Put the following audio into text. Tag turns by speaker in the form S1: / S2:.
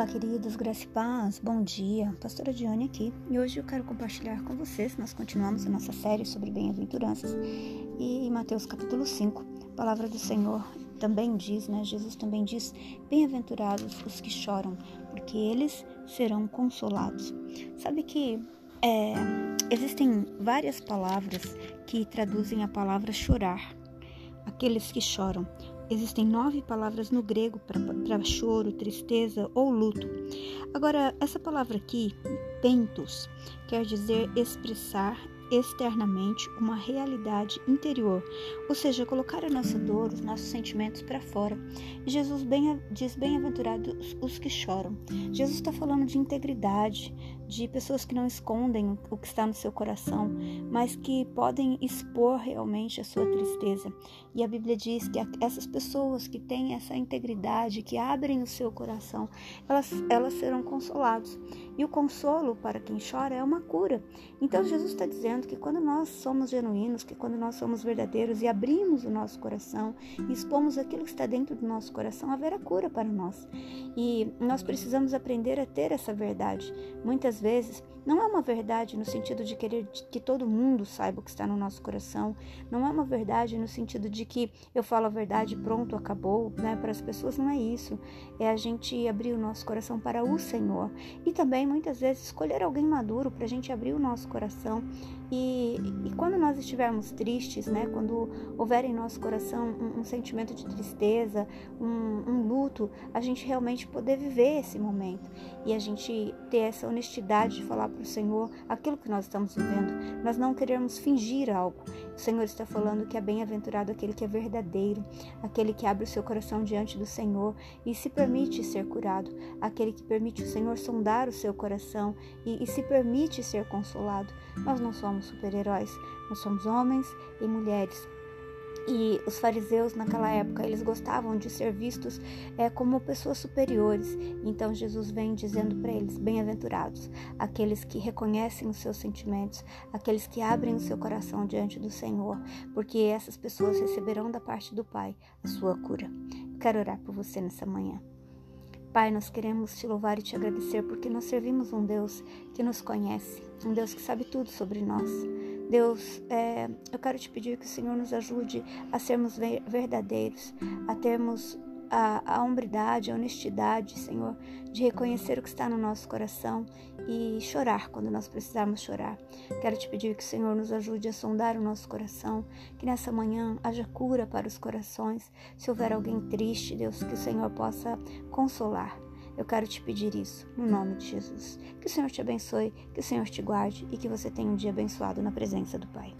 S1: Olá, queridos, graça e paz, bom dia. Pastora Diane aqui e hoje eu quero compartilhar com vocês. Nós continuamos a nossa série sobre bem-aventuranças e em Mateus capítulo 5, a palavra do Senhor também diz, né? Jesus também diz: Bem-aventurados os que choram, porque eles serão consolados. Sabe que é, existem várias palavras que traduzem a palavra chorar, aqueles que choram. Existem nove palavras no grego para choro, tristeza ou luto. Agora, essa palavra aqui, pentos, quer dizer expressar externamente uma realidade interior, ou seja, colocar a nossa dor, os nossos sentimentos para fora. Jesus bem, diz: Bem-aventurados os que choram. Jesus está falando de integridade, de pessoas que não escondem o que está no seu coração, mas que podem expor realmente a sua tristeza. E a Bíblia diz que essas pessoas que têm essa integridade, que abrem o seu coração, elas, elas serão consolados. E o consolo para quem chora é uma cura. Então Jesus está dizendo que quando nós somos genuínos, que quando nós somos verdadeiros e abrimos o nosso coração e expomos aquilo que está dentro do nosso coração, haverá cura para nós. E nós precisamos aprender a ter essa verdade. Muitas vezes não é uma verdade no sentido de querer que todo mundo saiba o que está no nosso coração. Não é uma verdade no sentido de que eu falo a verdade pronto, acabou, né? Para as pessoas não é isso. É a gente abrir o nosso coração para o Senhor. E também, muitas vezes, escolher alguém maduro para a gente abrir o nosso coração. E, e, quando nós estivermos tristes, né? Quando houver em nosso coração um, um sentimento de tristeza, um, um luto, a gente realmente poder viver esse momento. E a gente ter essa honestidade de falar para o Senhor aquilo que nós estamos vivendo. Nós não queremos fingir algo. O Senhor está falando que é bem-aventurado aquele que é verdadeiro, aquele que abre o seu coração diante do Senhor e se permite ser curado, aquele que permite o Senhor sondar o seu coração e, e se permite ser consolado. Nós não somos super-heróis, nós somos homens e mulheres e os fariseus naquela época eles gostavam de ser vistos é, como pessoas superiores. Então Jesus vem dizendo para eles: bem-aventurados, aqueles que reconhecem os seus sentimentos, aqueles que abrem o seu coração diante do Senhor, porque essas pessoas receberão da parte do Pai a sua cura. quero orar por você nessa manhã. Pai, nós queremos te louvar e te agradecer porque nós servimos um Deus que nos conhece, um Deus que sabe tudo sobre nós. Deus, é, eu quero te pedir que o Senhor nos ajude a sermos verdadeiros, a termos a, a hombridade, a honestidade, Senhor, de reconhecer o que está no nosso coração e chorar quando nós precisarmos chorar. Quero te pedir que o Senhor nos ajude a sondar o nosso coração, que nessa manhã haja cura para os corações. Se houver alguém triste, Deus, que o Senhor possa consolar. Eu quero te pedir isso, no nome de Jesus. Que o Senhor te abençoe, que o Senhor te guarde e que você tenha um dia abençoado na presença do Pai.